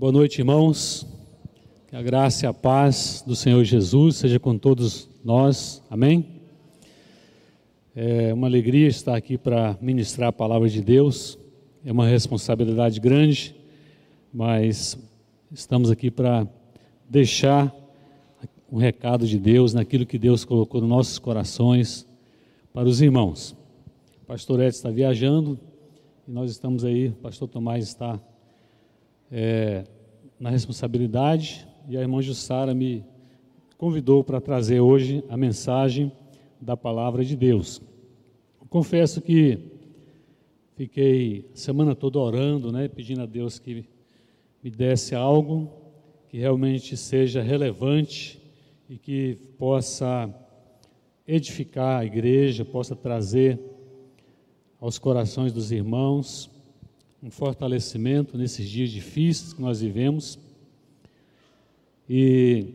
Boa noite, irmãos. Que a graça e a paz do Senhor Jesus seja com todos nós. Amém? É uma alegria estar aqui para ministrar a palavra de Deus. É uma responsabilidade grande, mas estamos aqui para deixar um recado de Deus naquilo que Deus colocou nos nossos corações para os irmãos. O pastor Edson está viajando e nós estamos aí, o pastor Tomás está é, na responsabilidade e a irmã Jussara me convidou para trazer hoje a mensagem da palavra de Deus. Confesso que fiquei a semana toda orando, né, pedindo a Deus que me desse algo que realmente seja relevante e que possa edificar a igreja, possa trazer aos corações dos irmãos um fortalecimento nesses dias difíceis que nós vivemos. E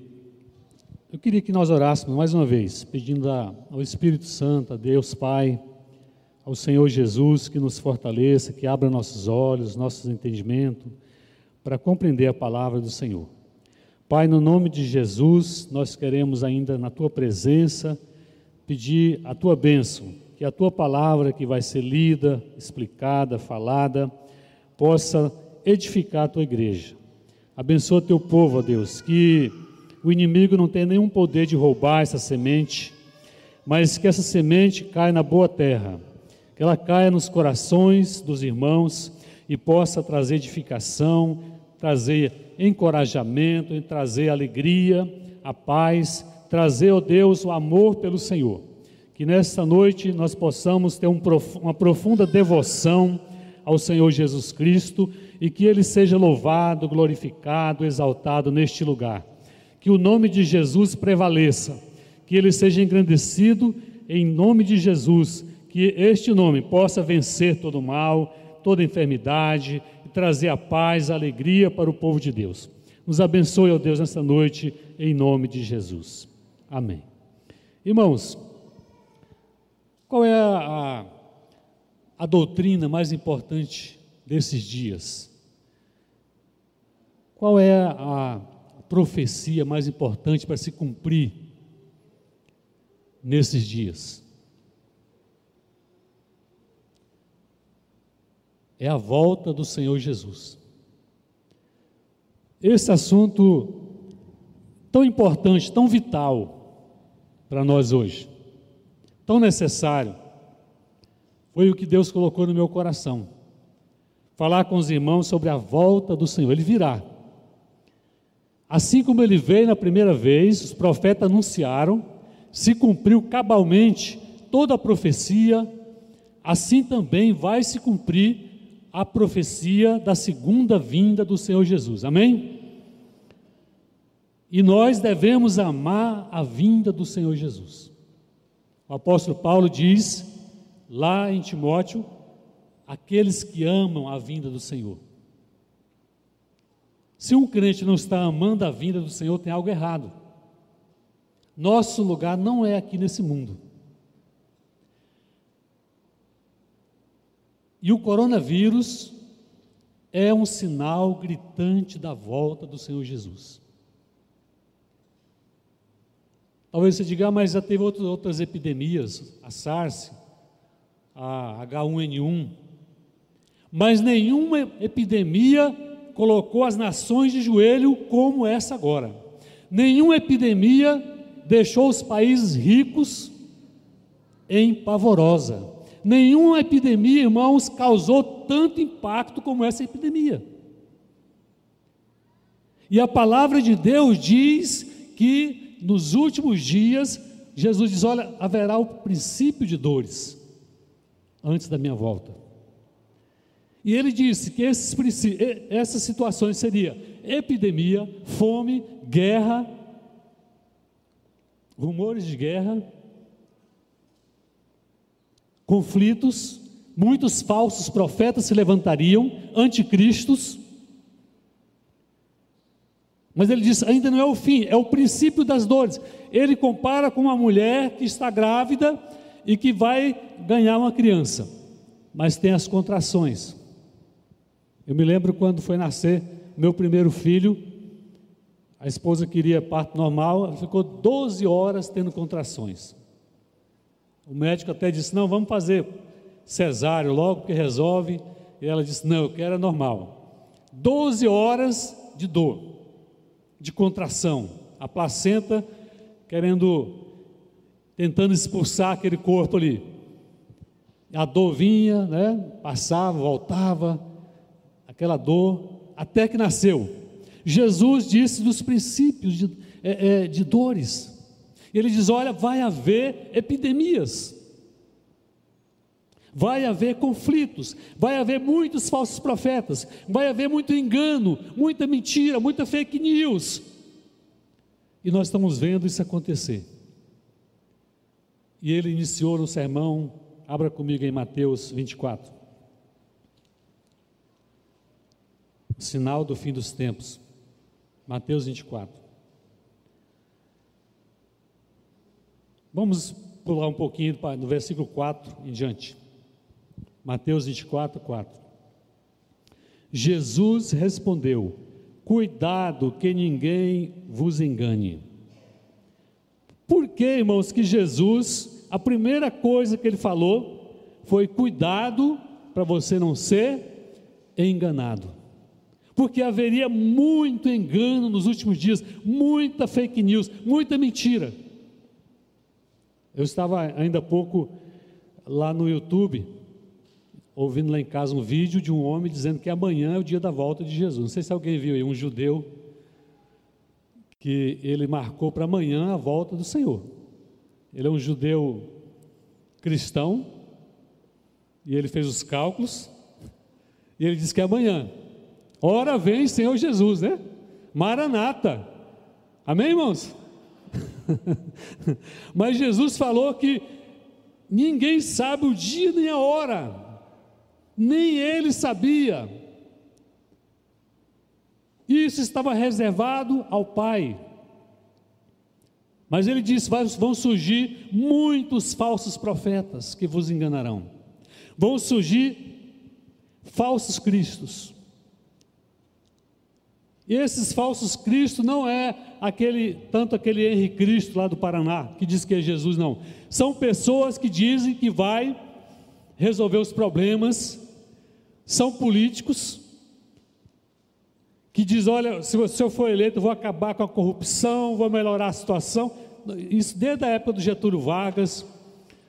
eu queria que nós orássemos mais uma vez, pedindo ao Espírito Santo, a Deus Pai, ao Senhor Jesus que nos fortaleça, que abra nossos olhos, nossos entendimentos, para compreender a palavra do Senhor. Pai, no nome de Jesus, nós queremos ainda na tua presença pedir a tua bênção, que a tua palavra que vai ser lida, explicada, falada, possa edificar a tua igreja. Abençoa teu povo, ó Deus, que o inimigo não tenha nenhum poder de roubar essa semente, mas que essa semente caia na boa terra, que ela caia nos corações dos irmãos e possa trazer edificação, trazer encorajamento, trazer alegria, a paz, trazer, ó Deus, o amor pelo Senhor. Que nesta noite nós possamos ter um, uma profunda devoção ao Senhor Jesus Cristo e que ele seja louvado, glorificado, exaltado neste lugar. Que o nome de Jesus prevaleça, que ele seja engrandecido em nome de Jesus, que este nome possa vencer todo mal, toda enfermidade e trazer a paz, a alegria para o povo de Deus. Nos abençoe, ó Deus, nesta noite, em nome de Jesus. Amém. Irmãos, qual é a, a doutrina mais importante desses dias? Qual é a profecia mais importante para se cumprir nesses dias? É a volta do Senhor Jesus. Esse assunto tão importante, tão vital para nós hoje, tão necessário, foi o que Deus colocou no meu coração. Falar com os irmãos sobre a volta do Senhor. Ele virá. Assim como ele veio na primeira vez, os profetas anunciaram, se cumpriu cabalmente toda a profecia, assim também vai se cumprir a profecia da segunda vinda do Senhor Jesus. Amém? E nós devemos amar a vinda do Senhor Jesus. O apóstolo Paulo diz lá em Timóteo, aqueles que amam a vinda do Senhor. Se um crente não está amando a vinda do Senhor, tem algo errado. Nosso lugar não é aqui nesse mundo. E o coronavírus é um sinal gritante da volta do Senhor Jesus. Talvez você diga, ah, mas já teve outras epidemias, a SARS, a H1N1, mas nenhuma epidemia colocou as nações de joelho como essa agora. Nenhuma epidemia deixou os países ricos em pavorosa. Nenhuma epidemia, irmãos, causou tanto impacto como essa epidemia. E a palavra de Deus diz que nos últimos dias, Jesus diz: olha, haverá o princípio de dores antes da minha volta. E ele disse que esses, essas situações seriam epidemia, fome, guerra, rumores de guerra, conflitos, muitos falsos profetas se levantariam, anticristos. Mas ele diz: ainda não é o fim, é o princípio das dores. Ele compara com uma mulher que está grávida e que vai ganhar uma criança, mas tem as contrações. Eu me lembro quando foi nascer meu primeiro filho, a esposa queria parto normal, ficou 12 horas tendo contrações. O médico até disse: Não, vamos fazer cesáreo logo, porque resolve. E ela disse: Não, eu quero é normal. 12 horas de dor, de contração. A placenta querendo, tentando expulsar aquele corpo ali. A dor vinha, né? Passava, voltava, aquela dor, até que nasceu. Jesus disse dos princípios de, é, é, de dores. Ele diz: olha, vai haver epidemias, vai haver conflitos, vai haver muitos falsos profetas, vai haver muito engano, muita mentira, muita fake news. E nós estamos vendo isso acontecer. E ele iniciou no sermão, abra comigo em Mateus 24. O sinal do fim dos tempos. Mateus 24. Vamos pular um pouquinho no versículo 4 em diante. Mateus 24, 4. Jesus respondeu: Cuidado que ninguém vos engane. Por que, irmãos, que Jesus, a primeira coisa que ele falou foi: cuidado para você não ser enganado. Porque haveria muito engano nos últimos dias, muita fake news, muita mentira. Eu estava ainda há pouco lá no YouTube, ouvindo lá em casa um vídeo de um homem dizendo que amanhã é o dia da volta de Jesus. Não sei se alguém viu aí, um judeu, que ele marcou para amanhã a volta do Senhor. Ele é um judeu cristão, e ele fez os cálculos, e ele disse que é amanhã. Ora vem Senhor Jesus, né? Maranata. Amém, irmãos? Mas Jesus falou que ninguém sabe o dia nem a hora, nem ele sabia. Isso estava reservado ao Pai. Mas ele disse: vão surgir muitos falsos profetas que vos enganarão. Vão surgir falsos cristos. E esses falsos cristos não é aquele tanto aquele Henrique Cristo lá do Paraná que diz que é Jesus não. São pessoas que dizem que vai resolver os problemas, são políticos que diz, olha, se eu for eleito, vou acabar com a corrupção, vou melhorar a situação. Isso desde a época do Getúlio Vargas,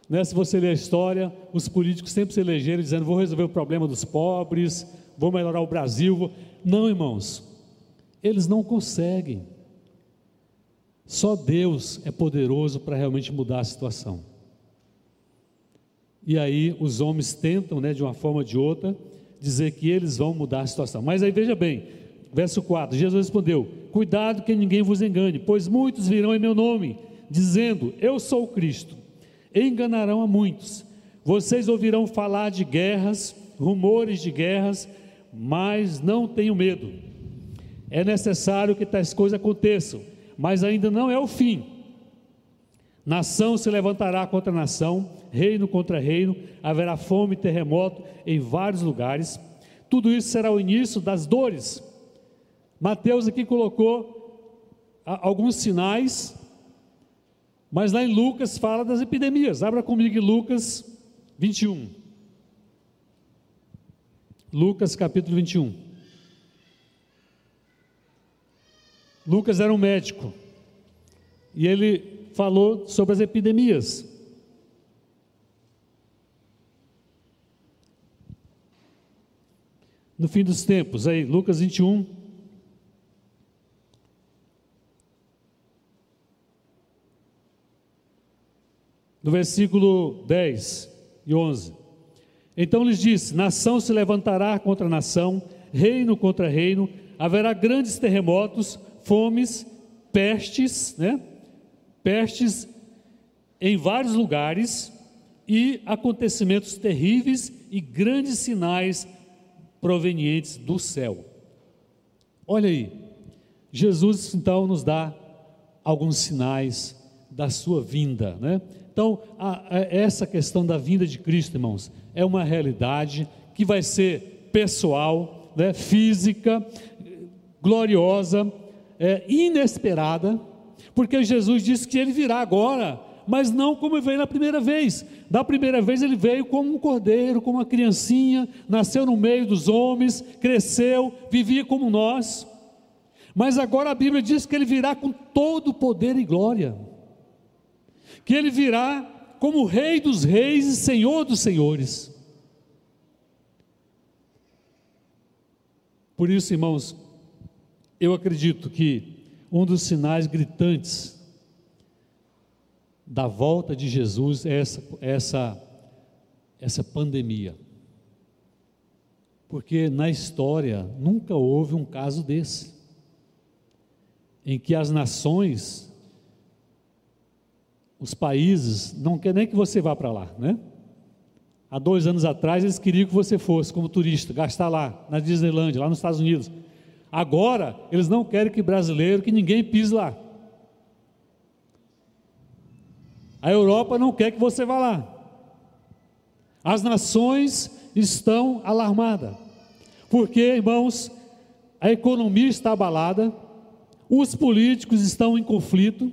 né, se você ler a história, os políticos sempre se elegeram dizendo, vou resolver o problema dos pobres, vou melhorar o Brasil. Não, irmãos, eles não conseguem. Só Deus é poderoso para realmente mudar a situação. E aí os homens tentam, né, de uma forma ou de outra, dizer que eles vão mudar a situação. Mas aí veja bem, verso 4: Jesus respondeu: Cuidado que ninguém vos engane, pois muitos virão em meu nome, dizendo: Eu sou o Cristo. E enganarão a muitos. Vocês ouvirão falar de guerras, rumores de guerras, mas não tenham medo é necessário que tais coisas aconteçam, mas ainda não é o fim. Nação se levantará contra nação, reino contra reino, haverá fome e terremoto em vários lugares. Tudo isso será o início das dores. Mateus aqui colocou alguns sinais, mas lá em Lucas fala das epidemias. Abra comigo Lucas 21. Lucas capítulo 21. Lucas era um médico e ele falou sobre as epidemias. No fim dos tempos, aí, Lucas 21. No versículo 10 e 11. Então lhes disse: Nação se levantará contra nação, reino contra reino, haverá grandes terremotos, fomes, pestes, né? Pestes em vários lugares e acontecimentos terríveis e grandes sinais provenientes do céu. Olha aí, Jesus então nos dá alguns sinais da sua vinda, né? Então, a, a, essa questão da vinda de Cristo, irmãos, é uma realidade que vai ser pessoal, né, física, gloriosa, é, inesperada, porque Jesus disse que ele virá agora, mas não como veio na primeira vez. Da primeira vez ele veio como um cordeiro, como uma criancinha, nasceu no meio dos homens, cresceu, vivia como nós. Mas agora a Bíblia diz que ele virá com todo poder e glória. Que ele virá como Rei dos Reis e Senhor dos Senhores. Por isso, irmãos, eu acredito que um dos sinais gritantes da volta de Jesus é essa, essa, essa pandemia. Porque na história nunca houve um caso desse, em que as nações, os países, não querem nem que você vá para lá, né? Há dois anos atrás eles queriam que você fosse como turista, gastar lá, na Disneylandia, lá nos Estados Unidos. Agora, eles não querem que brasileiro, que ninguém pise lá. A Europa não quer que você vá lá. As nações estão alarmadas. Porque, irmãos, a economia está abalada, os políticos estão em conflito,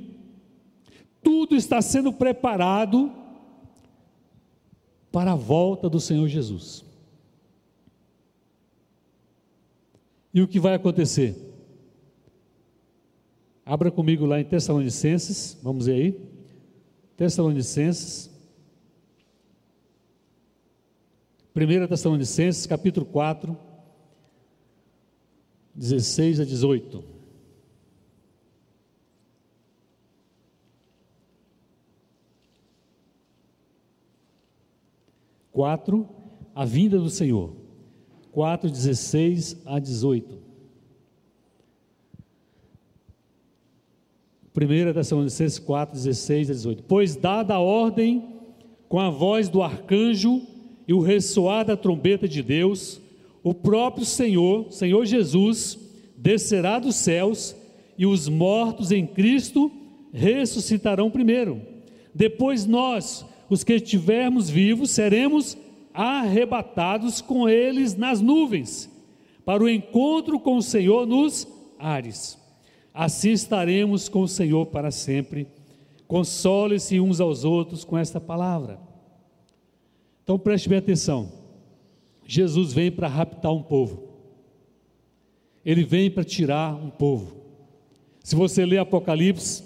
tudo está sendo preparado para a volta do Senhor Jesus. E o que vai acontecer? Abra comigo lá em Tessalonicenses, vamos ver aí. Tessalonicenses. 1 Tessalonicenses, capítulo 4, 16 a 18. Quatro, a vinda do Senhor. 4, 16 a 18. 1 Tessalonicenses 4, 16 a 18. Pois dada a ordem com a voz do arcanjo e o ressoar da trombeta de Deus, o próprio Senhor, Senhor Jesus, descerá dos céus e os mortos em Cristo ressuscitarão primeiro. Depois nós, os que estivermos vivos, seremos arrebatados com eles nas nuvens, para o encontro com o Senhor nos ares. Assim estaremos com o Senhor para sempre. Console-se uns aos outros com esta palavra. Então preste bem atenção. Jesus vem para raptar um povo. Ele vem para tirar um povo. Se você ler Apocalipse,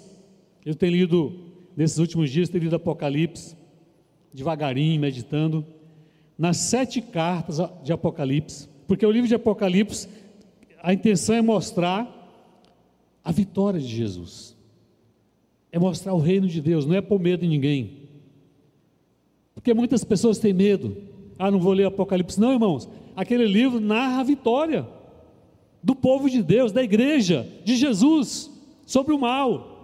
eu tenho lido nesses últimos dias, tenho lido Apocalipse devagarinho, meditando nas sete cartas de Apocalipse, porque o livro de Apocalipse, a intenção é mostrar a vitória de Jesus. É mostrar o reino de Deus, não é pôr medo em ninguém. Porque muitas pessoas têm medo. Ah, não vou ler Apocalipse. Não, irmãos. Aquele livro narra a vitória do povo de Deus, da igreja, de Jesus, sobre o mal.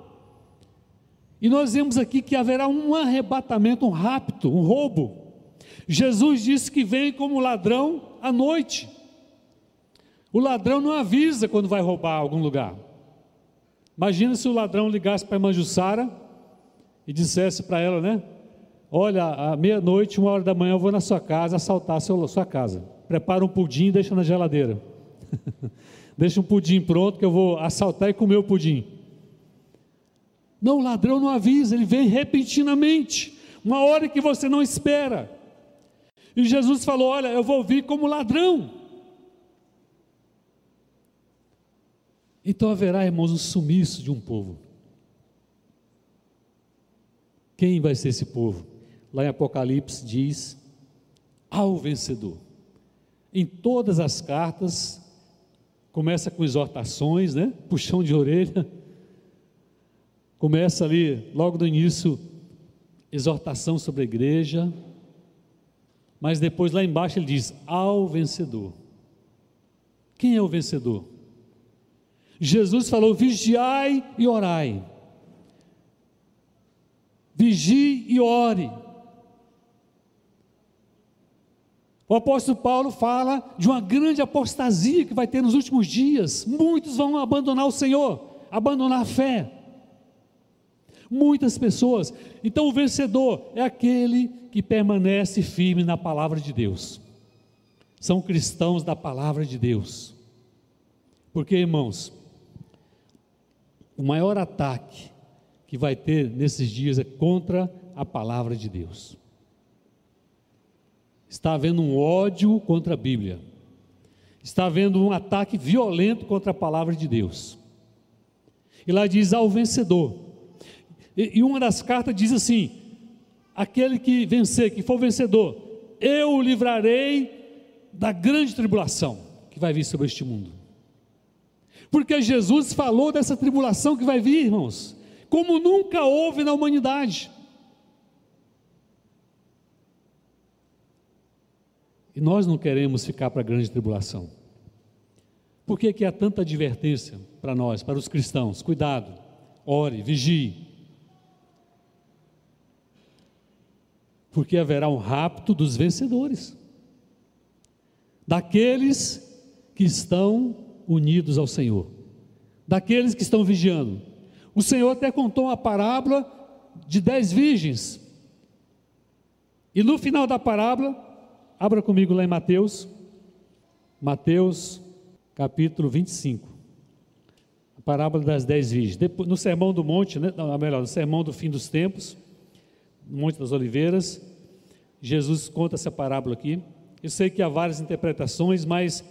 E nós vemos aqui que haverá um arrebatamento, um rapto, um roubo. Jesus disse que vem como ladrão à noite. O ladrão não avisa quando vai roubar algum lugar. Imagina se o ladrão ligasse para a irmã Jussara e dissesse para ela, né? Olha, à meia-noite, uma hora da manhã, eu vou na sua casa assaltar a sua casa. Prepara um pudim e deixa na geladeira. deixa um pudim pronto que eu vou assaltar e comer o pudim. Não, o ladrão não avisa, ele vem repentinamente, uma hora que você não espera. E Jesus falou: Olha, eu vou vir como ladrão. Então haverá, irmãos, um sumiço de um povo. Quem vai ser esse povo? Lá em Apocalipse diz: ao vencedor. Em todas as cartas, começa com exortações, né? Puxão de orelha. Começa ali, logo no início, exortação sobre a igreja. Mas depois lá embaixo ele diz: ao vencedor. Quem é o vencedor? Jesus falou: vigiai e orai. Vigie e ore. O apóstolo Paulo fala de uma grande apostasia que vai ter nos últimos dias. Muitos vão abandonar o Senhor, abandonar a fé. Muitas pessoas. Então, o vencedor é aquele que permanece firme na palavra de Deus. São cristãos da palavra de Deus Porque, irmãos, o maior ataque que vai ter nesses dias é contra a palavra de Deus. Está havendo um ódio contra a Bíblia. Está havendo um ataque violento contra a palavra de Deus. E lá diz ao vencedor. E, e uma das cartas diz assim: aquele que vencer, que for vencedor, eu o livrarei da grande tribulação que vai vir sobre este mundo. Porque Jesus falou dessa tribulação que vai vir, irmãos, como nunca houve na humanidade. E nós não queremos ficar para a grande tribulação. Por que, que há tanta advertência para nós, para os cristãos? Cuidado, ore, vigie. Porque haverá um rapto dos vencedores, daqueles que estão unidos ao Senhor, daqueles que estão vigiando. O Senhor até contou uma parábola de dez virgens. E no final da parábola, abra comigo lá em Mateus, Mateus capítulo 25. A parábola das dez virgens. No sermão do monte, né, não, melhor, no sermão do fim dos tempos, Monte das Oliveiras, Jesus conta essa parábola aqui. Eu sei que há várias interpretações, mas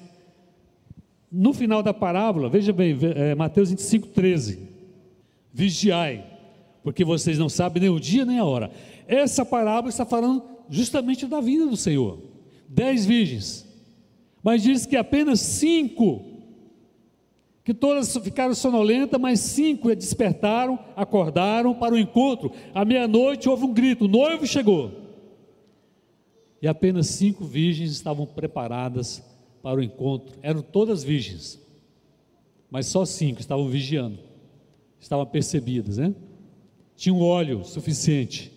no final da parábola, veja bem, é, Mateus 25, 13: Vigiai, porque vocês não sabem nem o dia nem a hora. Essa parábola está falando justamente da vinda do Senhor. Dez virgens, mas diz que apenas cinco, que todas ficaram sonolentas, mas cinco despertaram, acordaram para o encontro. À meia-noite houve um grito: o noivo chegou. E apenas cinco virgens estavam preparadas para o encontro. Eram todas virgens, mas só cinco estavam vigiando, estavam percebidas, né? Tinham óleo suficiente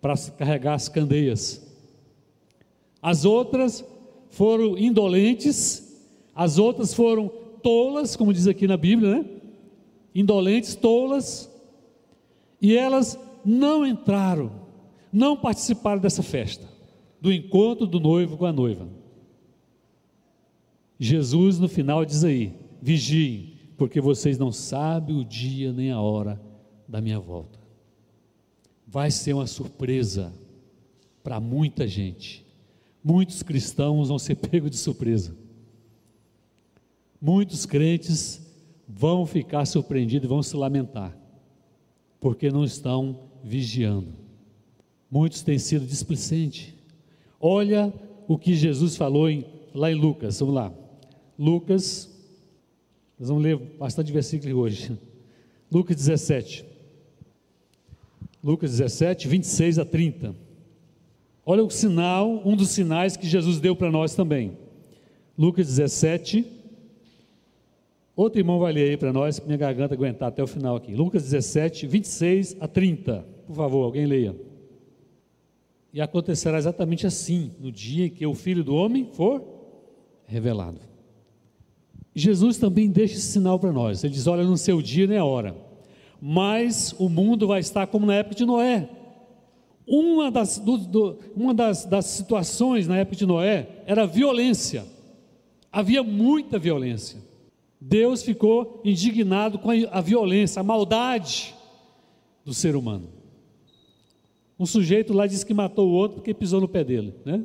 para carregar as candeias. As outras foram indolentes, as outras foram tolas, como diz aqui na Bíblia, né? Indolentes, tolas, e elas não entraram, não participaram dessa festa, do encontro do noivo com a noiva. Jesus no final diz aí: vigiem, porque vocês não sabem o dia nem a hora da minha volta. Vai ser uma surpresa para muita gente. Muitos cristãos vão ser pegos de surpresa. Muitos crentes vão ficar surpreendidos e vão se lamentar, porque não estão vigiando. Muitos têm sido displicentes. Olha o que Jesus falou em, lá em Lucas, vamos lá. Lucas, nós vamos ler bastante versículos hoje. Lucas 17. Lucas 17, 26 a 30. Olha o sinal, um dos sinais que Jesus deu para nós também. Lucas 17. Outro irmão vai ler aí para nós, para minha garganta aguentar até o final aqui. Lucas 17, 26 a 30. Por favor, alguém leia. E acontecerá exatamente assim, no dia em que o Filho do Homem for revelado. Jesus também deixa esse sinal para nós. Ele diz: Olha, não sei o dia nem a hora, mas o mundo vai estar como na época de Noé. Uma das, do, do, uma das, das situações na época de Noé era violência. Havia muita violência. Deus ficou indignado com a, violência, a maldade do ser humano. Um sujeito lá disse que matou o outro porque pisou no pé dele, né?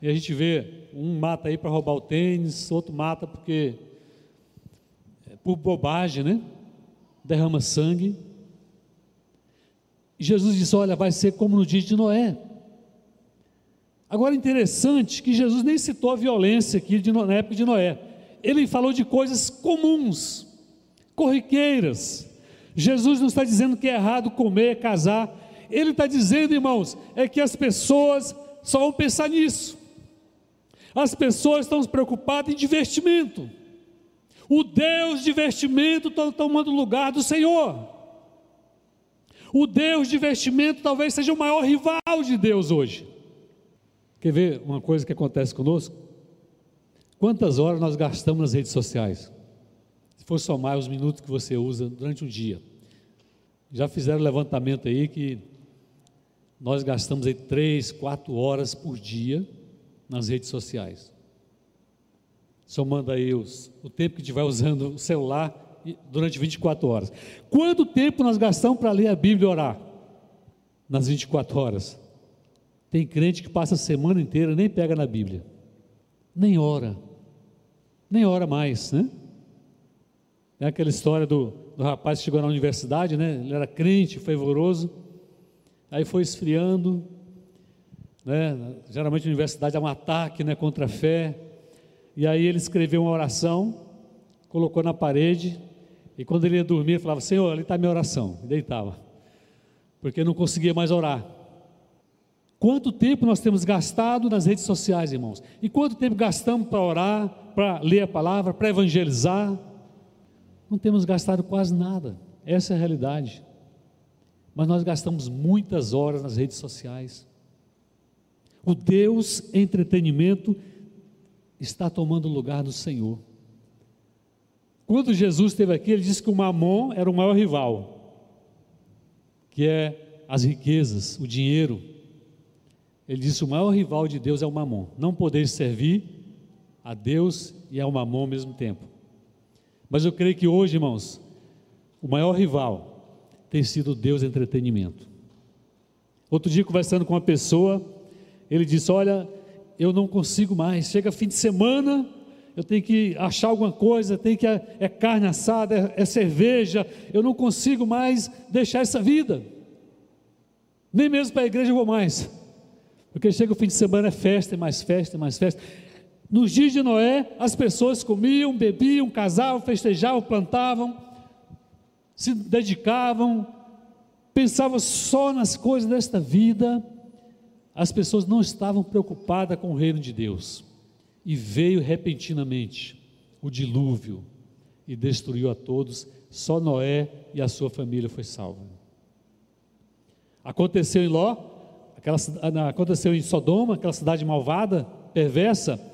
E a gente vê, um mata aí para roubar o tênis, outro mata porque é, por bobagem, né? Derrama sangue. E Jesus disse: Olha, vai ser como no dia de Noé. Agora, interessante que Jesus nem citou a violência aqui de, na época de Noé. Ele falou de coisas comuns, corriqueiras. Jesus não está dizendo que é errado comer, casar. Ele está dizendo, irmãos, é que as pessoas só vão pensar nisso. As pessoas estão preocupadas em divertimento. O Deus de vestimento está tomando lugar do Senhor. O Deus de vestimento talvez seja o maior rival de Deus hoje. Quer ver uma coisa que acontece conosco? Quantas horas nós gastamos nas redes sociais? Se for somar os minutos que você usa durante um dia. Já fizeram levantamento aí que nós gastamos aí três, quatro horas por dia nas redes sociais. somando aí os, o tempo que vai usando o celular durante 24 horas. Quanto tempo nós gastamos para ler a Bíblia e orar? Nas 24 horas. Tem crente que passa a semana inteira, nem pega na Bíblia, nem ora, nem ora mais, né? É aquela história do, do rapaz que chegou na universidade, né? Ele era crente, fervoroso, aí foi esfriando, né? Geralmente a universidade é um ataque, né, contra a fé. E aí ele escreveu uma oração, colocou na parede, e quando ele ia dormir, ele falava: Senhor, ali está a minha oração, e deitava, porque não conseguia mais orar. Quanto tempo nós temos gastado nas redes sociais, irmãos? E quanto tempo gastamos para orar, para ler a palavra, para evangelizar? Não temos gastado quase nada, essa é a realidade. Mas nós gastamos muitas horas nas redes sociais. O Deus entretenimento está tomando o lugar do Senhor. Quando Jesus esteve aqui, ele disse que o mamon era o maior rival, que é as riquezas, o dinheiro. Ele disse: o maior rival de Deus é o mamon. Não poder servir a Deus e ao mamon ao mesmo tempo. Mas eu creio que hoje, irmãos, o maior rival tem sido Deus entretenimento. Outro dia, conversando com uma pessoa, ele disse: Olha, eu não consigo mais. Chega fim de semana, eu tenho que achar alguma coisa, tem que é, é carne assada, é, é cerveja. Eu não consigo mais deixar essa vida. Nem mesmo para a igreja eu vou mais. Porque chega o fim de semana, é festa, é mais festa, é mais festa. Nos dias de Noé, as pessoas comiam, bebiam, casavam, festejavam, plantavam, se dedicavam, pensavam só nas coisas desta vida. As pessoas não estavam preocupadas com o reino de Deus. E veio repentinamente o dilúvio e destruiu a todos. Só Noé e a sua família foi salva. Aconteceu em Ló, aquela, aconteceu em Sodoma, aquela cidade malvada, perversa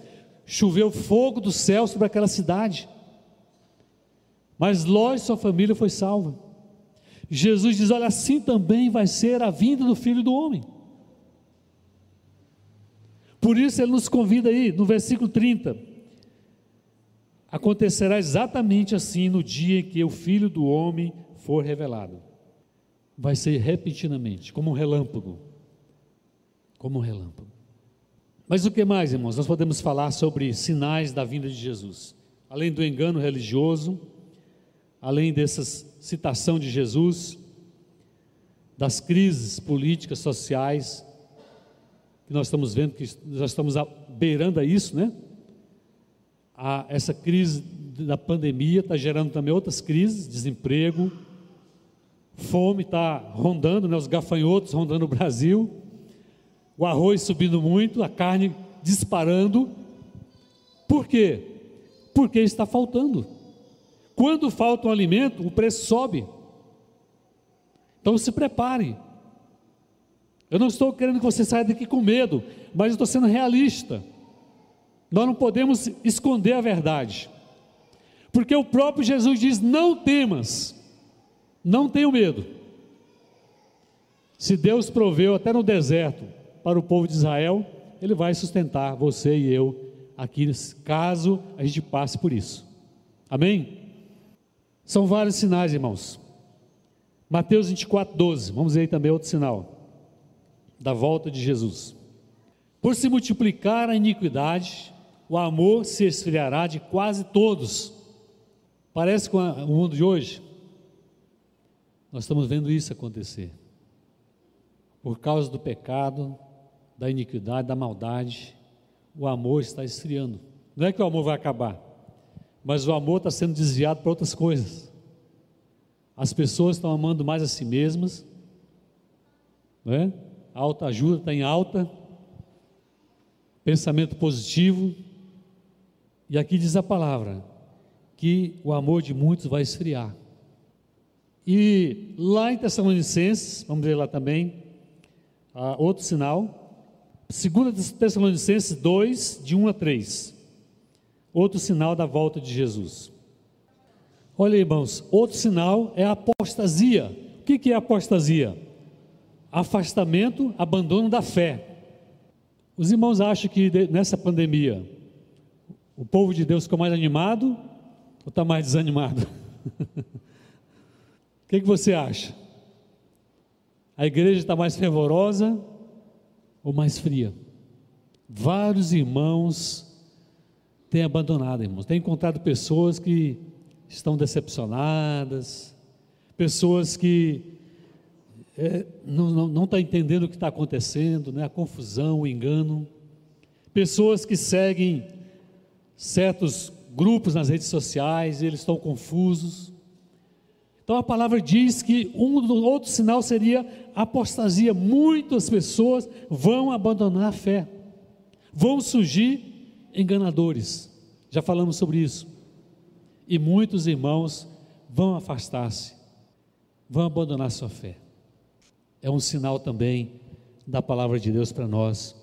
choveu fogo do céu sobre aquela cidade. Mas Ló e sua família foi salva. Jesus diz: Olha, assim também vai ser a vinda do Filho do Homem. Por isso ele nos convida aí, no versículo 30. Acontecerá exatamente assim no dia em que o Filho do Homem for revelado. Vai ser repentinamente, como um relâmpago. Como um relâmpago. Mas o que mais, irmãos? Nós podemos falar sobre sinais da vinda de Jesus. Além do engano religioso, além dessa citação de Jesus, das crises políticas, sociais, que nós estamos vendo que nós estamos beirando a isso, né? A, essa crise da pandemia está gerando também outras crises, desemprego, fome está rondando, né? os gafanhotos rondando o Brasil o arroz subindo muito, a carne disparando. Por quê? Porque está faltando. Quando falta um alimento, o preço sobe. Então se prepare. Eu não estou querendo que você saia daqui com medo, mas estou sendo realista. Nós não podemos esconder a verdade. Porque o próprio Jesus diz: não temas, não tenha medo. Se Deus proveu até no deserto para o povo de Israel, ele vai sustentar você e eu aqui, caso a gente passe por isso. Amém? São vários sinais, irmãos. Mateus 24, 12. Vamos ver aí também outro sinal da volta de Jesus. Por se multiplicar a iniquidade, o amor se esfriará de quase todos. Parece com o mundo de hoje. Nós estamos vendo isso acontecer. Por causa do pecado, da iniquidade, da maldade, o amor está esfriando. Não é que o amor vai acabar, mas o amor está sendo desviado para outras coisas. As pessoas estão amando mais a si mesmas, não é? A alta ajuda está em alta, pensamento positivo, e aqui diz a palavra que o amor de muitos vai esfriar. E lá em Tessalonicenses, vamos ver lá também, ah, outro sinal, 2 Tessalonicenses 2, de 1 a 3. Outro sinal da volta de Jesus. Olha, irmãos, outro sinal é a apostasia. O que é apostasia? Afastamento, abandono da fé. Os irmãos acham que nessa pandemia O povo de Deus ficou mais animado ou está mais desanimado? O que, que você acha? A igreja está mais fervorosa ou mais fria? Vários irmãos têm abandonado, irmãos. Têm encontrado pessoas que estão decepcionadas, pessoas que é, não estão não, tá entendendo o que está acontecendo, né? a confusão, o engano. Pessoas que seguem certos grupos nas redes sociais, eles estão confusos. Então a palavra diz que um outro sinal seria apostasia. Muitas pessoas vão abandonar a fé, vão surgir enganadores. Já falamos sobre isso. E muitos irmãos vão afastar-se, vão abandonar sua fé. É um sinal também da palavra de Deus para nós.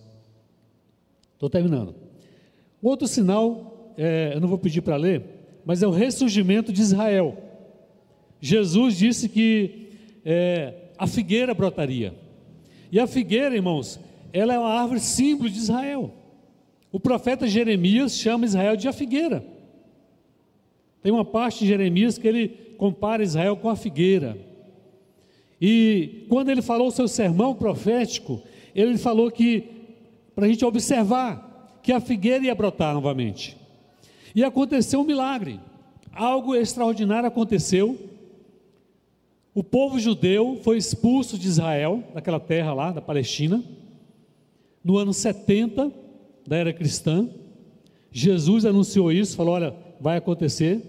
Estou terminando. Outro sinal, é, eu não vou pedir para ler, mas é o ressurgimento de Israel. Jesus disse que é, a figueira brotaria. E a figueira, irmãos, ela é uma árvore símbolo de Israel. O profeta Jeremias chama Israel de a figueira. Tem uma parte de Jeremias que ele compara Israel com a figueira. E quando ele falou o seu sermão profético, ele falou que, para a gente observar, que a figueira ia brotar novamente. E aconteceu um milagre, algo extraordinário aconteceu. O povo judeu foi expulso de Israel, daquela terra lá, da Palestina, no ano 70 da era cristã. Jesus anunciou isso, falou: olha, vai acontecer.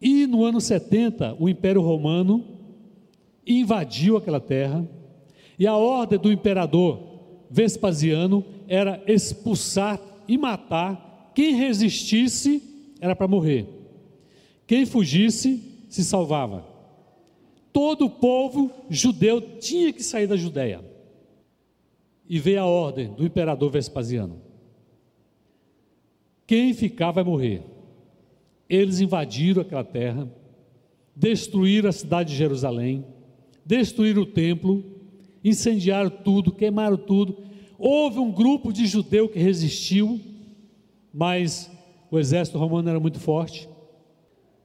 E no ano 70, o Império Romano invadiu aquela terra, e a ordem do imperador Vespasiano era expulsar e matar quem resistisse, era para morrer. Quem fugisse, se salvava. Todo o povo judeu tinha que sair da Judéia. E veio a ordem do imperador Vespasiano: quem ficar vai morrer. Eles invadiram aquela terra, destruíram a cidade de Jerusalém, destruíram o templo, incendiaram tudo, queimaram tudo. Houve um grupo de judeu que resistiu, mas o exército romano era muito forte,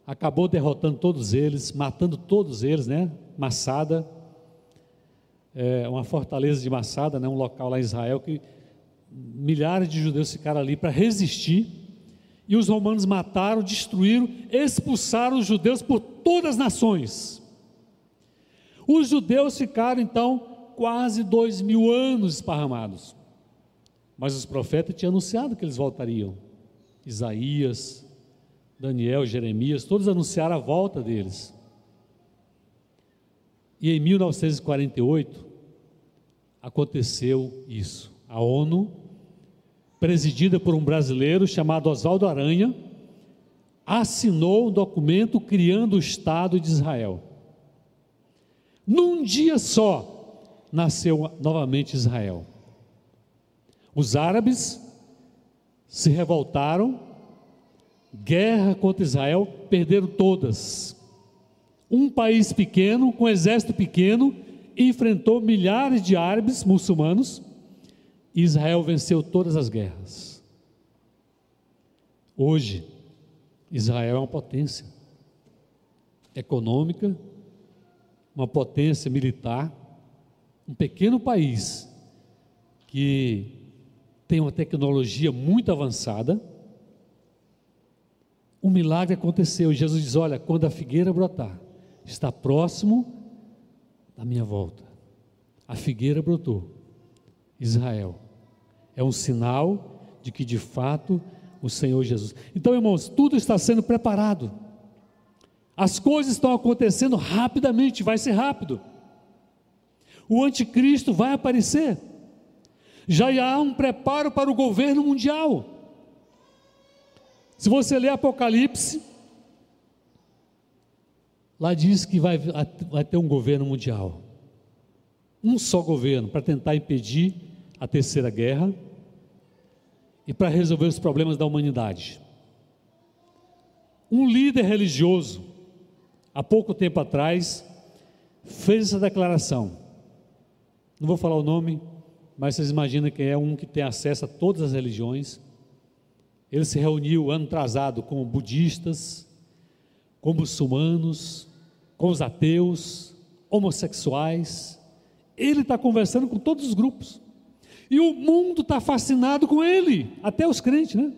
acabou derrotando todos eles, matando todos eles, né? Massada, é, uma fortaleza de Massada, né? um local lá em Israel que milhares de judeus ficaram ali para resistir e os romanos mataram, destruíram, expulsaram os judeus por todas as nações. Os judeus ficaram então quase dois mil anos esparramados. Mas os profetas tinham anunciado que eles voltariam. Isaías, Daniel, Jeremias, todos anunciaram a volta deles. E em 1948 aconteceu isso. A ONU presidida por um brasileiro chamado Oswaldo Aranha, assinou um documento criando o Estado de Israel. Num dia só, nasceu novamente Israel. Os árabes se revoltaram, guerra contra Israel, perderam todas. Um país pequeno, com um exército pequeno, enfrentou milhares de árabes muçulmanos Israel venceu todas as guerras. Hoje, Israel é uma potência econômica, uma potência militar, um pequeno país que tem uma tecnologia muito avançada. Um milagre aconteceu. Jesus diz: Olha, quando a figueira brotar, está próximo da minha volta. A figueira brotou. Israel é um sinal de que de fato o Senhor Jesus. Então, irmãos, tudo está sendo preparado. As coisas estão acontecendo rapidamente, vai ser rápido. O anticristo vai aparecer. Já há um preparo para o governo mundial. Se você ler Apocalipse, lá diz que vai, vai ter um governo mundial. Um só governo para tentar impedir a terceira guerra e para resolver os problemas da humanidade. Um líder religioso, há pouco tempo atrás, fez essa declaração. Não vou falar o nome, mas vocês imaginam que é um que tem acesso a todas as religiões. Ele se reuniu ano atrasado com budistas, com muçulmanos, com os ateus, homossexuais. Ele está conversando com todos os grupos. E o mundo está fascinado com ele, até os crentes, né?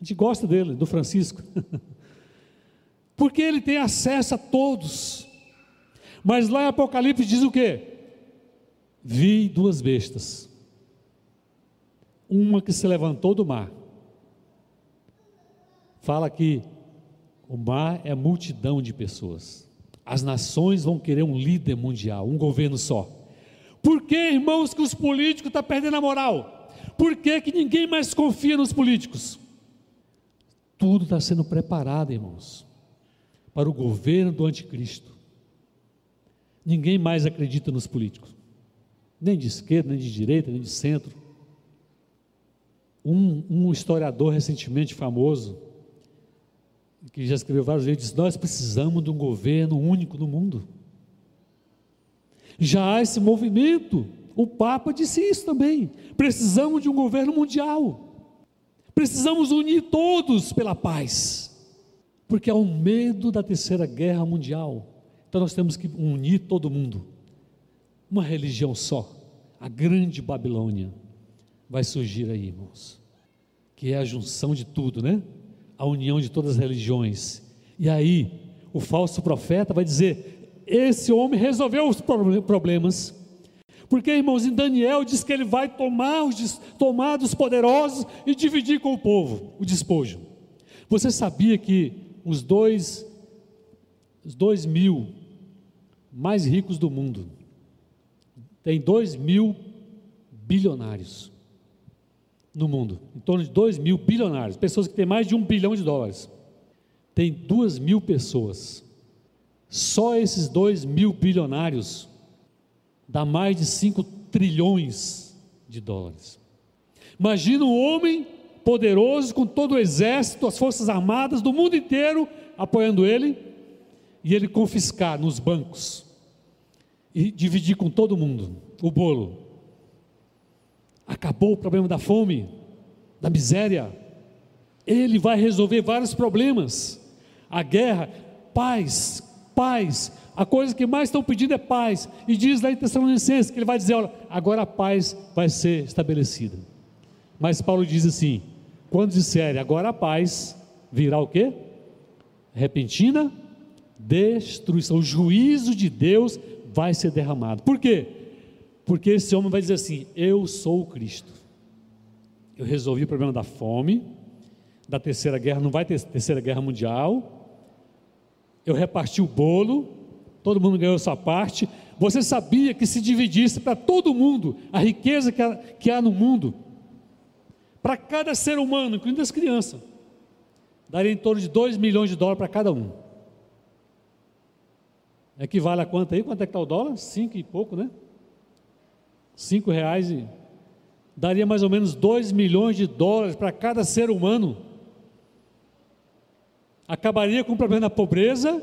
A gente gosta dele, do Francisco. Porque ele tem acesso a todos. Mas lá em Apocalipse diz o quê? Vi duas bestas. Uma que se levantou do mar. Fala que o mar é multidão de pessoas. As nações vão querer um líder mundial, um governo só. Por que, irmãos, que os políticos estão tá perdendo a moral? Por que, que ninguém mais confia nos políticos? Tudo está sendo preparado, irmãos, para o governo do anticristo. Ninguém mais acredita nos políticos, nem de esquerda, nem de direita, nem de centro. Um, um historiador recentemente famoso, que já escreveu vários livros, disse: Nós precisamos de um governo único no mundo. Já há esse movimento. O Papa disse isso também. Precisamos de um governo mundial. Precisamos unir todos pela paz. Porque há um medo da terceira guerra mundial. Então nós temos que unir todo mundo. Uma religião só. A grande Babilônia vai surgir aí, irmãos. Que é a junção de tudo, né? A união de todas as religiões. E aí, o falso profeta vai dizer: esse homem resolveu os problemas. Porque, irmãos, em Daniel diz que ele vai tomar, os, tomar dos poderosos e dividir com o povo o despojo. Você sabia que os dois, os dois mil mais ricos do mundo tem dois mil bilionários no mundo, em torno de dois mil bilionários, pessoas que têm mais de um bilhão de dólares. Tem duas mil pessoas só esses dois mil bilionários dá mais de 5 trilhões de dólares. Imagina um homem poderoso com todo o exército, as forças armadas do mundo inteiro apoiando ele e ele confiscar nos bancos e dividir com todo mundo o bolo. Acabou o problema da fome, da miséria. Ele vai resolver vários problemas. A guerra, paz, paz. A coisa que mais estão pedindo é paz. E diz lá em Tessalonicenses que ele vai dizer: olha, agora a paz vai ser estabelecida. Mas Paulo diz assim: quando disserem agora a paz, virá o quê? Repentina destruição. O juízo de Deus vai ser derramado. Por quê? Porque esse homem vai dizer assim: Eu sou o Cristo. Eu resolvi o problema da fome, da terceira guerra, não vai ter terceira guerra mundial eu reparti o bolo, todo mundo ganhou sua parte. Você sabia que se dividisse para todo mundo a riqueza que há, que há no mundo, para cada ser humano, incluindo as crianças, daria em torno de 2 milhões de dólares para cada um. Equivale a quanto aí? Quanto é que está o dólar? Cinco e pouco, né? Cinco reais e daria mais ou menos 2 milhões de dólares para cada ser humano acabaria com o problema da pobreza,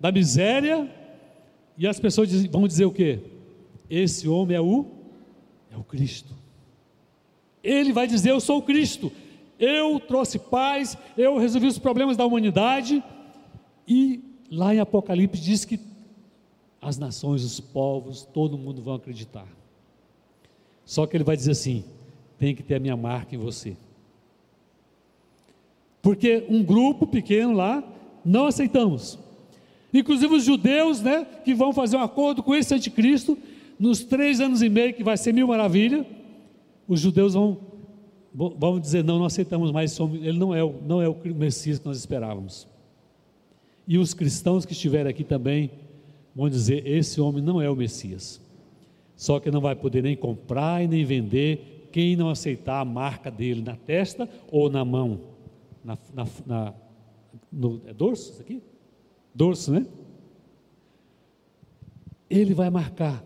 da miséria, e as pessoas vão dizer o quê? Esse homem é o é o Cristo. Ele vai dizer: Eu sou o Cristo. Eu trouxe paz, eu resolvi os problemas da humanidade. E lá em Apocalipse diz que as nações, os povos, todo mundo vão acreditar. Só que ele vai dizer assim: tem que ter a minha marca em você. Porque um grupo pequeno lá não aceitamos. Inclusive os judeus, né, que vão fazer um acordo com esse anticristo, nos três anos e meio que vai ser mil maravilha, os judeus vão, vão dizer, não, não aceitamos mais, ele não é, não é o Messias que nós esperávamos. E os cristãos que estiverem aqui também vão dizer, esse homem não é o Messias. Só que não vai poder nem comprar e nem vender quem não aceitar a marca dele na testa ou na mão na, na, na no, é dorso isso aqui? Dorso, né? Ele vai marcar.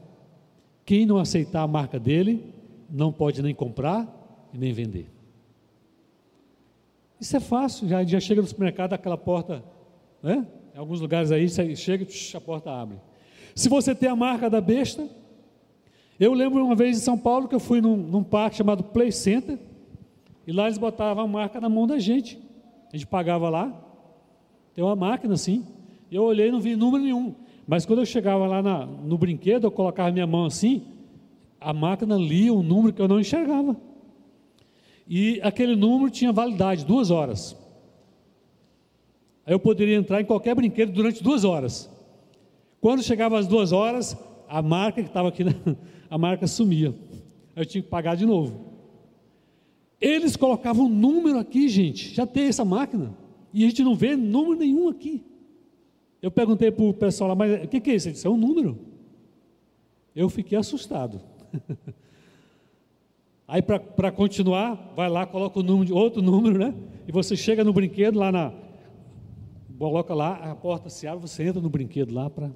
Quem não aceitar a marca dele, não pode nem comprar e nem vender. Isso é fácil, já, já chega no supermercado, aquela porta, né? Em alguns lugares aí, você chega e a porta abre. Se você tem a marca da besta, eu lembro uma vez em São Paulo que eu fui num, num parque chamado Play Center, E lá eles botavam a marca na mão da gente. A gente pagava lá, tem uma máquina assim. Eu olhei e não vi número nenhum. Mas quando eu chegava lá na, no brinquedo, eu colocava minha mão assim, a máquina lia um número que eu não enxergava. E aquele número tinha validade, duas horas. Aí eu poderia entrar em qualquer brinquedo durante duas horas. Quando chegava as duas horas, a marca que estava aqui, a marca sumia. Aí eu tinha que pagar de novo. Eles colocavam um número aqui, gente. Já tem essa máquina. E a gente não vê número nenhum aqui. Eu perguntei para o pessoal lá, mas o que, que é isso? Ele disse, é um número. Eu fiquei assustado. Aí para continuar, vai lá, coloca o número de outro número, né? E você chega no brinquedo lá na. Coloca lá, a porta se abre, você entra no brinquedo lá para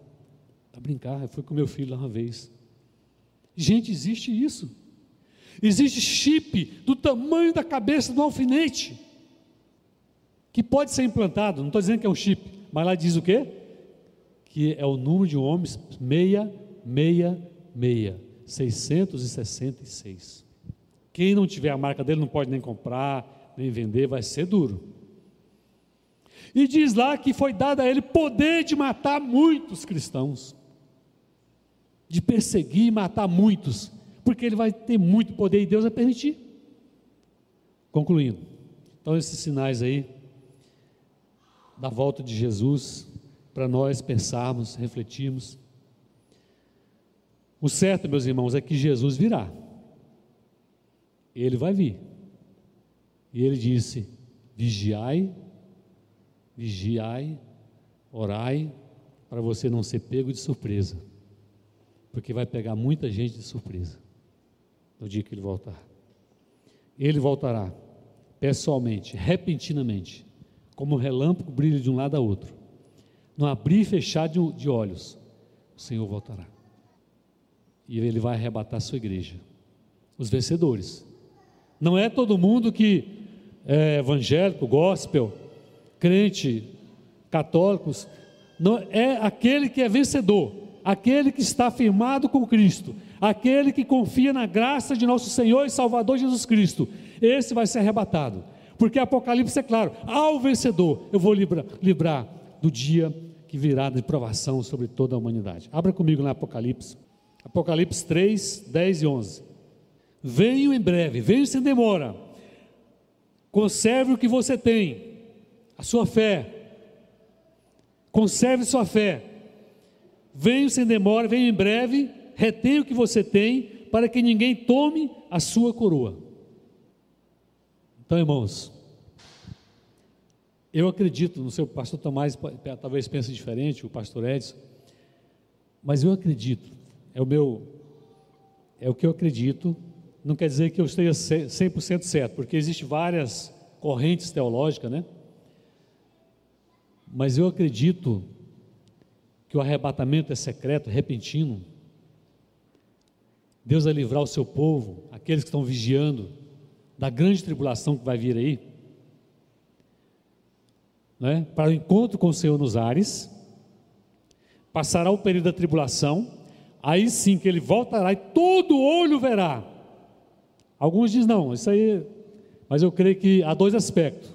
brincar. Eu fui com meu filho lá uma vez. Gente, existe isso. Existe chip do tamanho da cabeça do alfinete que pode ser implantado. Não estou dizendo que é um chip, mas lá diz o quê? Que é o número de homens 666, 666. Quem não tiver a marca dele não pode nem comprar, nem vender, vai ser duro. E diz lá que foi dado a ele poder de matar muitos cristãos, de perseguir e matar muitos, porque ele vai ter muito poder e Deus vai permitir. Concluindo, então esses sinais aí da volta de Jesus para nós pensarmos, refletirmos. O certo, meus irmãos, é que Jesus virá. Ele vai vir. E ele disse: vigiai, vigiai, orai, para você não ser pego de surpresa. Porque vai pegar muita gente de surpresa no dia que ele voltar. Ele voltará pessoalmente, repentinamente como um relâmpago brilha de um lado a outro. No abrir e fechar de, de olhos, o Senhor voltará. E Ele vai arrebatar a sua igreja. Os vencedores. Não é todo mundo que é evangélico, gospel, crente, católicos. Não, é aquele que é vencedor, aquele que está firmado com Cristo, aquele que confia na graça de nosso Senhor e Salvador Jesus Cristo. Esse vai ser arrebatado. Porque Apocalipse é claro, ao vencedor eu vou livrar do dia que virá de provação sobre toda a humanidade. Abra comigo na Apocalipse. Apocalipse 3, 10 e 11. Venho em breve, venho sem demora. Conserve o que você tem, a sua fé. Conserve sua fé. Venho sem demora, venho em breve, retenha o que você tem, para que ninguém tome a sua coroa. Então, irmãos, eu acredito, não sei, o pastor Tomás talvez pense diferente, o pastor Edson, mas eu acredito, é o meu, é o que eu acredito, não quer dizer que eu esteja 100% certo, porque existem várias correntes teológicas, né? Mas eu acredito que o arrebatamento é secreto, repentino. Deus vai livrar o seu povo, aqueles que estão vigiando, da grande tribulação que vai vir aí, né, para o encontro com o Senhor nos ares, passará o período da tribulação, aí sim que ele voltará e todo olho verá. Alguns dizem, não, isso aí, mas eu creio que há dois aspectos: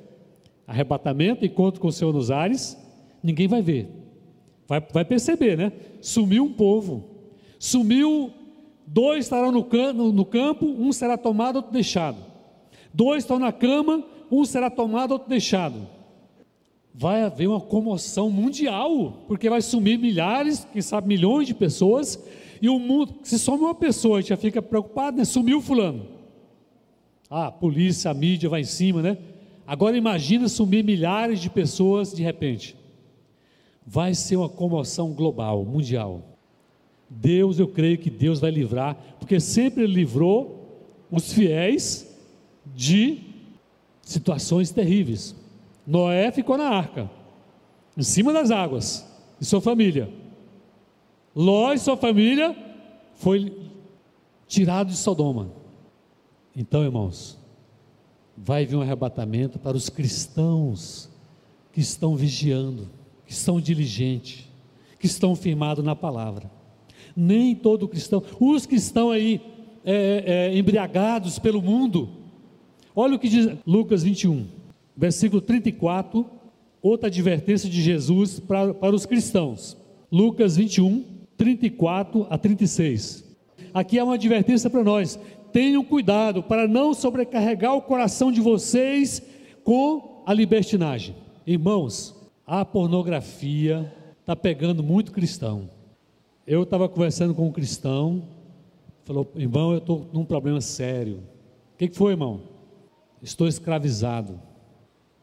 arrebatamento, encontro com o Senhor nos ares, ninguém vai ver, vai, vai perceber, né? Sumiu um povo, sumiu, dois estarão no, can, no, no campo, um será tomado, outro deixado. Dois estão na cama, um será tomado, outro deixado. Vai haver uma comoção mundial, porque vai sumir milhares, quem sabe milhões de pessoas, e o mundo, se some uma pessoa, a gente já fica preocupado, né? Sumiu fulano. Ah, a polícia, a mídia vai em cima, né? Agora imagina sumir milhares de pessoas de repente. Vai ser uma comoção global, mundial. Deus, eu creio que Deus vai livrar, porque sempre livrou os fiéis de situações terríveis. Noé ficou na arca, em cima das águas, e sua família. Ló e sua família foi tirado de Sodoma. Então, irmãos, vai vir um arrebatamento para os cristãos que estão vigiando, que estão diligentes, que estão firmados na palavra. Nem todo cristão, os que estão aí é, é, embriagados pelo mundo, Olha o que diz Lucas 21, versículo 34, outra advertência de Jesus para, para os cristãos. Lucas 21, 34 a 36. Aqui é uma advertência para nós. Tenham cuidado para não sobrecarregar o coração de vocês com a libertinagem. Irmãos, a pornografia está pegando muito cristão. Eu estava conversando com um cristão, falou, irmão, eu estou num problema sério. O que, que foi, irmão? Estou escravizado.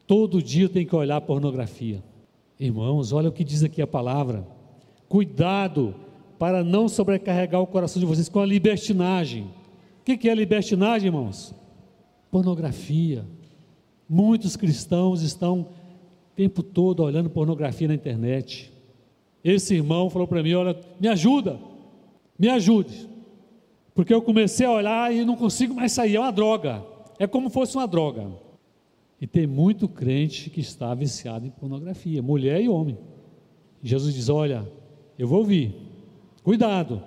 Todo dia tenho que olhar pornografia. Irmãos, olha o que diz aqui a palavra. Cuidado para não sobrecarregar o coração de vocês com a libertinagem. O que, que é libertinagem, irmãos? Pornografia. Muitos cristãos estão tempo todo olhando pornografia na internet. Esse irmão falou para mim: Olha, me ajuda, me ajude, porque eu comecei a olhar e não consigo mais sair, é uma droga, é como fosse uma droga. E tem muito crente que está viciado em pornografia, mulher e homem. Jesus diz: Olha, eu vou ouvir, cuidado,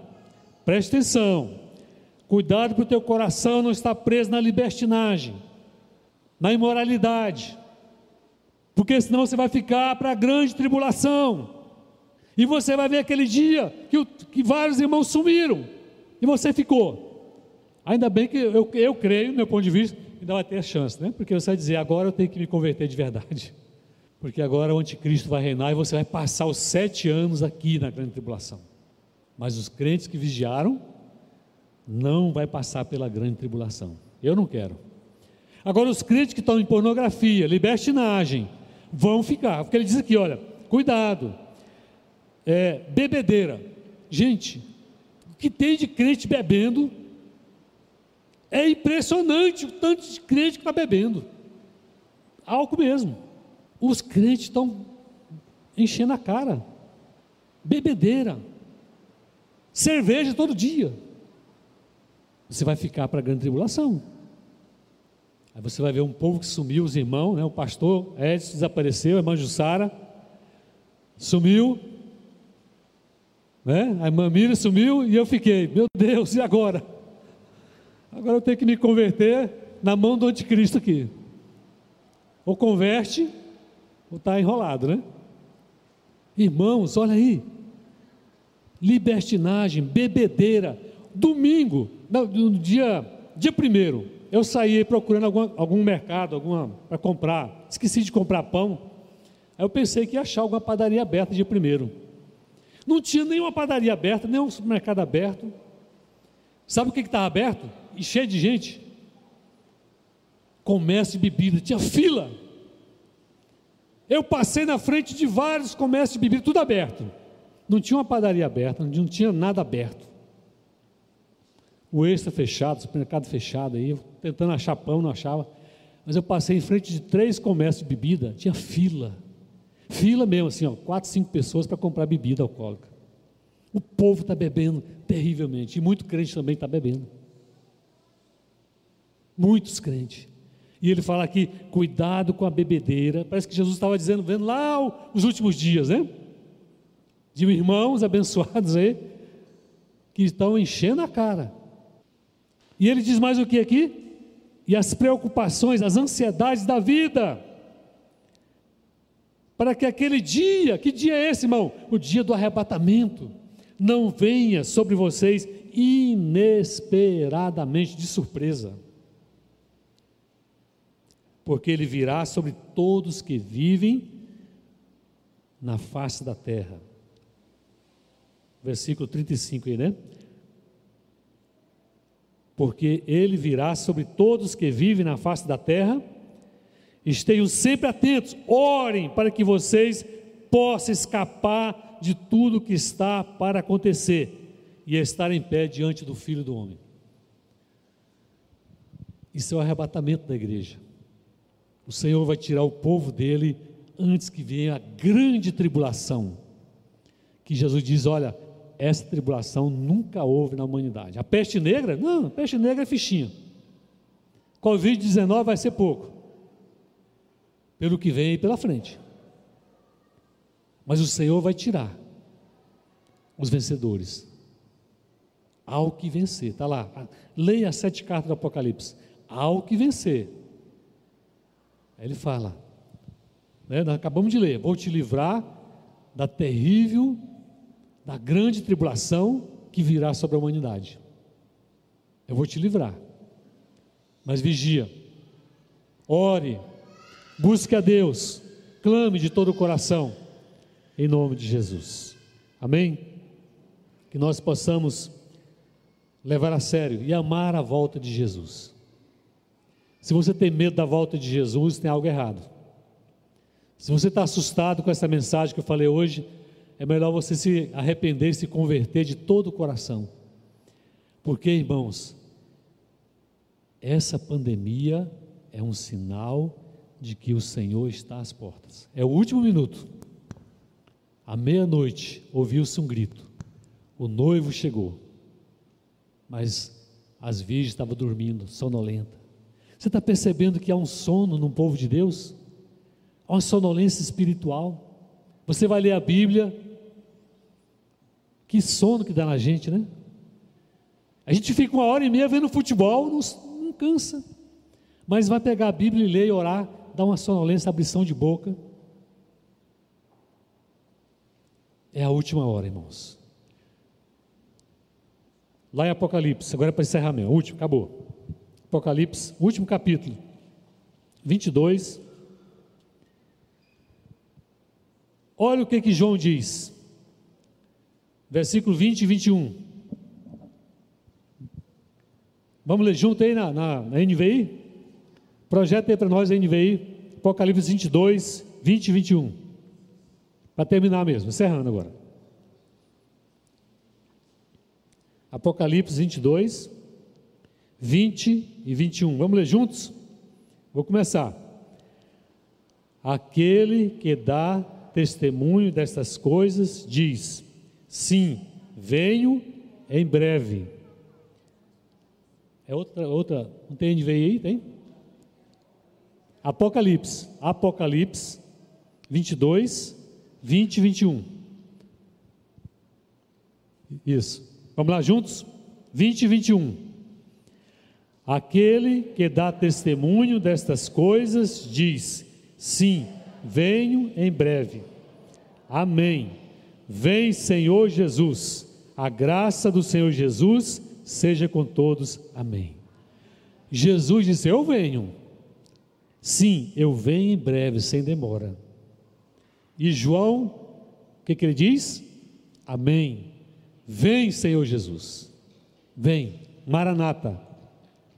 preste atenção, cuidado para o teu coração não estar preso na libertinagem, na imoralidade, porque senão você vai ficar para a grande tribulação. E você vai ver aquele dia que, o, que vários irmãos sumiram e você ficou. Ainda bem que eu, eu creio, do meu ponto de vista, ainda vai ter a chance, né? Porque você vai dizer, agora eu tenho que me converter de verdade. Porque agora o anticristo vai reinar e você vai passar os sete anos aqui na grande tribulação. Mas os crentes que vigiaram não vai passar pela grande tribulação. Eu não quero. Agora os crentes que estão em pornografia, libertinagem, vão ficar. Porque ele diz aqui, olha, cuidado é, bebedeira. Gente, o que tem de crente bebendo é impressionante o tanto de crente que está bebendo. Álcool mesmo. Os crentes estão enchendo a cara. Bebedeira. Cerveja todo dia. Você vai ficar para a grande tribulação. Aí você vai ver um povo que sumiu, os irmãos, né? o pastor Edson desapareceu, a irmã Jussara sumiu, né? A irmã Miriam sumiu e eu fiquei, meu Deus, e agora? Agora eu tenho que me converter na mão do anticristo aqui. Ou converte, ou está enrolado, né? Irmãos, olha aí. Libertinagem, bebedeira. Domingo, no dia, dia primeiro, eu saí procurando algum, algum mercado, alguma para comprar. Esqueci de comprar pão. Aí eu pensei que ia achar alguma padaria aberta dia primeiro. Não tinha nenhuma padaria aberta, nenhum supermercado aberto. Sabe o que estava aberto? E cheio de gente. Comércio de bebida, tinha fila. Eu passei na frente de vários comércios de bebida, tudo aberto. Não tinha uma padaria aberta, não tinha nada aberto. O extra fechado, o supermercado fechado aí, tentando achar pão, não achava. Mas eu passei em frente de três comércios de bebida, tinha fila. Fila mesmo, assim, ó, quatro, cinco pessoas para comprar bebida alcoólica. O povo está bebendo terrivelmente. E muito crente também está bebendo. Muitos crentes. E ele fala aqui, cuidado com a bebedeira. Parece que Jesus estava dizendo, vendo lá os últimos dias, né? De irmãos abençoados aí, que estão enchendo a cara. E ele diz mais o que aqui? E as preocupações, as ansiedades da vida para que aquele dia, que dia é esse, irmão? O dia do arrebatamento, não venha sobre vocês inesperadamente, de surpresa. Porque ele virá sobre todos que vivem na face da terra. Versículo 35 aí, né? Porque ele virá sobre todos que vivem na face da terra Estejam sempre atentos, orem para que vocês possam escapar de tudo que está para acontecer e estar em pé diante do Filho do Homem. Isso é o arrebatamento da igreja. O Senhor vai tirar o povo dele antes que venha a grande tribulação. Que Jesus diz: olha, essa tribulação nunca houve na humanidade. A peste negra? Não, a peste negra é fichinha. Covid-19 vai ser pouco pelo que vem aí pela frente. Mas o Senhor vai tirar os vencedores. Ao que vencer, está lá. Leia as sete cartas do Apocalipse. Ao que vencer. Aí ele fala, né, acabamos de ler: Vou te livrar da terrível, da grande tribulação que virá sobre a humanidade. Eu vou te livrar. Mas vigia, ore, busque a Deus, clame de todo o coração, em nome de Jesus. Amém? Que nós possamos levar a sério e amar a volta de Jesus. Se você tem medo da volta de Jesus, tem algo errado. Se você está assustado com essa mensagem que eu falei hoje, é melhor você se arrepender, se converter de todo o coração. Porque, irmãos, essa pandemia é um sinal de que o Senhor está às portas. É o último minuto. À meia-noite, ouviu-se um grito. O noivo chegou. Mas as virgens estavam dormindo, sonolenta. Você está percebendo que há um sono no povo de Deus? Há uma sonolência espiritual. Você vai ler a Bíblia, que sono que dá na gente, né? A gente fica uma hora e meia vendo futebol, não, não cansa. Mas vai pegar a Bíblia e ler e orar, dá uma sonolência, abrição de boca. É a última hora, irmãos. Lá em Apocalipse, agora é para encerrar mesmo, último, acabou. Apocalipse, último capítulo, 22, Olha o que, que João diz, versículo 20 e 21. Vamos ler junto aí na, na, na NVI? Projeta aí para nós a NVI, Apocalipse 22, 20 e 21. Para terminar mesmo, encerrando agora. Apocalipse 22, 20 e 21. Vamos ler juntos? Vou começar. Aquele que dá testemunho destas coisas, diz: Sim, venho em breve. É outra, outra, não tem NVI aí? Tem? Apocalipse, Apocalipse 22, 20 e 21. Isso. Vamos lá juntos? 20 e 21. Aquele que dá testemunho destas coisas diz: Sim, venho em breve. Amém. Vem, Senhor Jesus. A graça do Senhor Jesus seja com todos. Amém. Jesus disse: Eu venho. Sim, eu venho em breve, sem demora. E João, o que, que ele diz? Amém. Vem, Senhor Jesus. Vem. Maranata.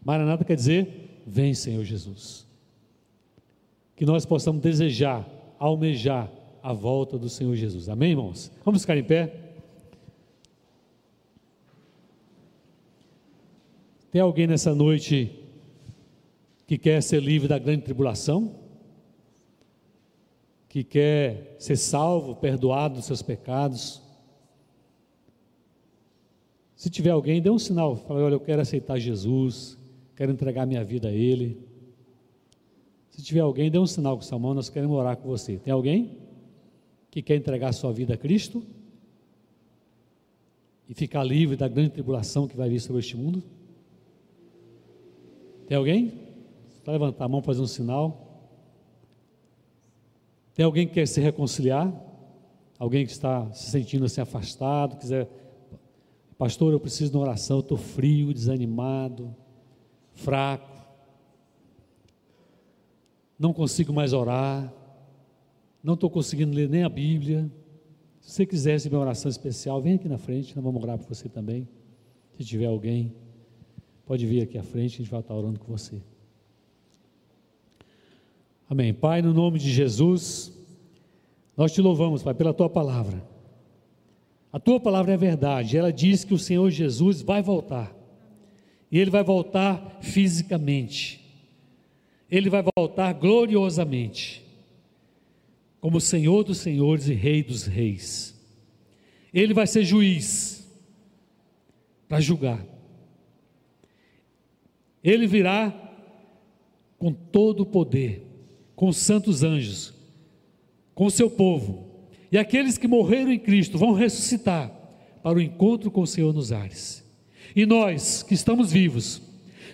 Maranata quer dizer: Vem, Senhor Jesus que nós possamos desejar, almejar a volta do Senhor Jesus. Amém, irmãos? Vamos ficar em pé. Tem alguém nessa noite que quer ser livre da grande tribulação? Que quer ser salvo, perdoado dos seus pecados? Se tiver alguém, dê um sinal. Fala, olha, eu quero aceitar Jesus, quero entregar minha vida a Ele. Se tiver alguém, dê um sinal com sua mão, nós queremos orar com você. Tem alguém que quer entregar sua vida a Cristo? E ficar livre da grande tribulação que vai vir sobre este mundo? Tem alguém? Só levantar a mão, fazer um sinal. Tem alguém que quer se reconciliar? Alguém que está se sentindo assim afastado, quiser, pastor, eu preciso de uma oração, eu estou frio, desanimado, fraco não consigo mais orar, não estou conseguindo ler nem a Bíblia. Se você quiser receber uma oração especial, vem aqui na frente, nós vamos orar por você também. Se tiver alguém, pode vir aqui à frente, a gente vai estar orando com você. Amém. Pai, no nome de Jesus, nós te louvamos, Pai, pela tua palavra. A tua palavra é verdade, ela diz que o Senhor Jesus vai voltar, e ele vai voltar fisicamente ele vai voltar gloriosamente, como Senhor dos Senhores e Rei dos Reis. Ele vai ser juiz para julgar. Ele virá com todo o poder, com os santos anjos, com o seu povo. E aqueles que morreram em Cristo vão ressuscitar para o encontro com o Senhor nos ares. E nós que estamos vivos,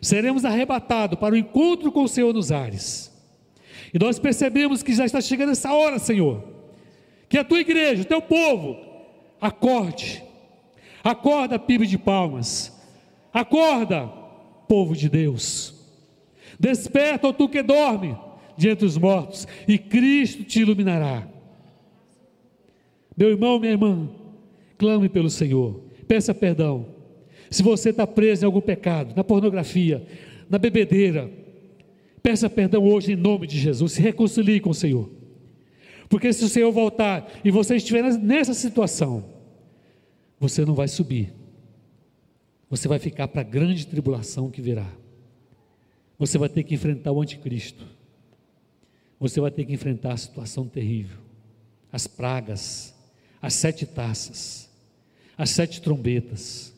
seremos arrebatados para o encontro com o Senhor nos ares. E nós percebemos que já está chegando essa hora, Senhor, que a tua igreja, o teu povo, acorde, acorda, PIB de palmas, acorda, povo de Deus, desperta, ó tu que dorme, de entre os mortos, e Cristo te iluminará. Meu irmão, minha irmã, clame pelo Senhor, peça perdão. Se você está preso em algum pecado, na pornografia, na bebedeira, peça perdão hoje em nome de Jesus, se reconcilie com o Senhor. Porque se o Senhor voltar e você estiver nessa situação, você não vai subir. Você vai ficar para a grande tribulação que virá. Você vai ter que enfrentar o anticristo. Você vai ter que enfrentar a situação terrível, as pragas, as sete taças, as sete trombetas,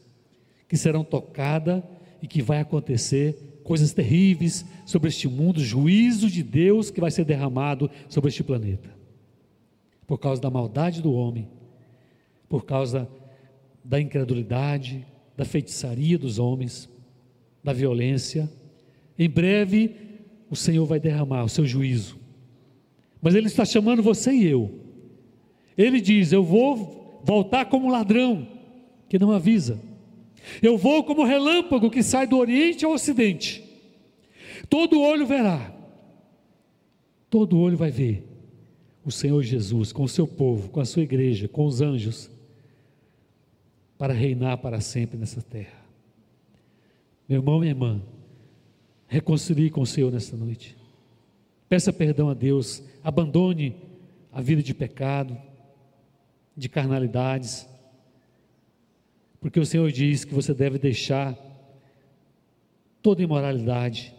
que serão tocadas e que vai acontecer coisas terríveis sobre este mundo, juízo de Deus que vai ser derramado sobre este planeta, por causa da maldade do homem, por causa da incredulidade, da feitiçaria dos homens, da violência. Em breve, o Senhor vai derramar o seu juízo. Mas Ele está chamando você e eu. Ele diz: Eu vou voltar como ladrão que não avisa. Eu vou como relâmpago que sai do Oriente ao Ocidente. Todo olho verá, todo olho vai ver o Senhor Jesus com o seu povo, com a sua igreja, com os anjos, para reinar para sempre nessa terra. Meu irmão, minha irmã, reconcilie com o Senhor nesta noite. Peça perdão a Deus, abandone a vida de pecado, de carnalidades, porque o Senhor diz que você deve deixar toda imoralidade,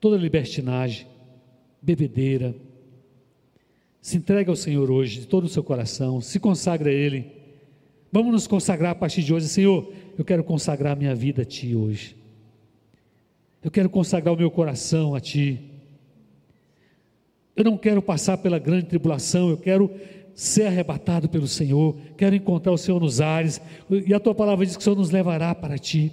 toda libertinagem, bebedeira. Se entregue ao Senhor hoje de todo o seu coração, se consagra a Ele. Vamos nos consagrar a partir de hoje, Senhor. Eu quero consagrar minha vida a Ti hoje. Eu quero consagrar o meu coração a Ti. Eu não quero passar pela grande tribulação, eu quero ser arrebatado pelo Senhor, quero encontrar o Senhor nos ares, e a tua palavra diz que o Senhor nos levará para ti,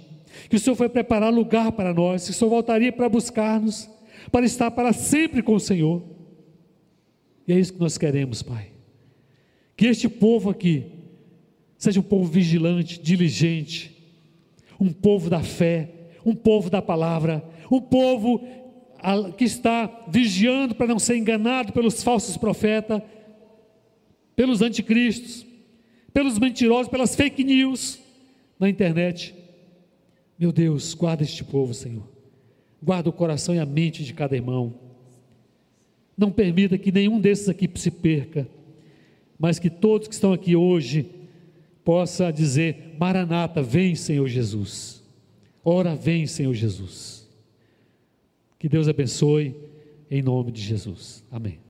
que o Senhor foi preparar lugar para nós, que o Senhor voltaria para buscar-nos, para estar para sempre com o Senhor. E é isso que nós queremos, Pai. Que este povo aqui seja um povo vigilante, diligente, um povo da fé, um povo da palavra, um povo que está vigiando para não ser enganado pelos falsos profetas, pelos anticristos, pelos mentirosos, pelas fake news na internet. Meu Deus, guarda este povo, Senhor. Guarda o coração e a mente de cada irmão. Não permita que nenhum desses aqui se perca, mas que todos que estão aqui hoje possa dizer: Maranata, vem, Senhor Jesus. Ora, vem, Senhor Jesus. Que Deus abençoe em nome de Jesus. Amém.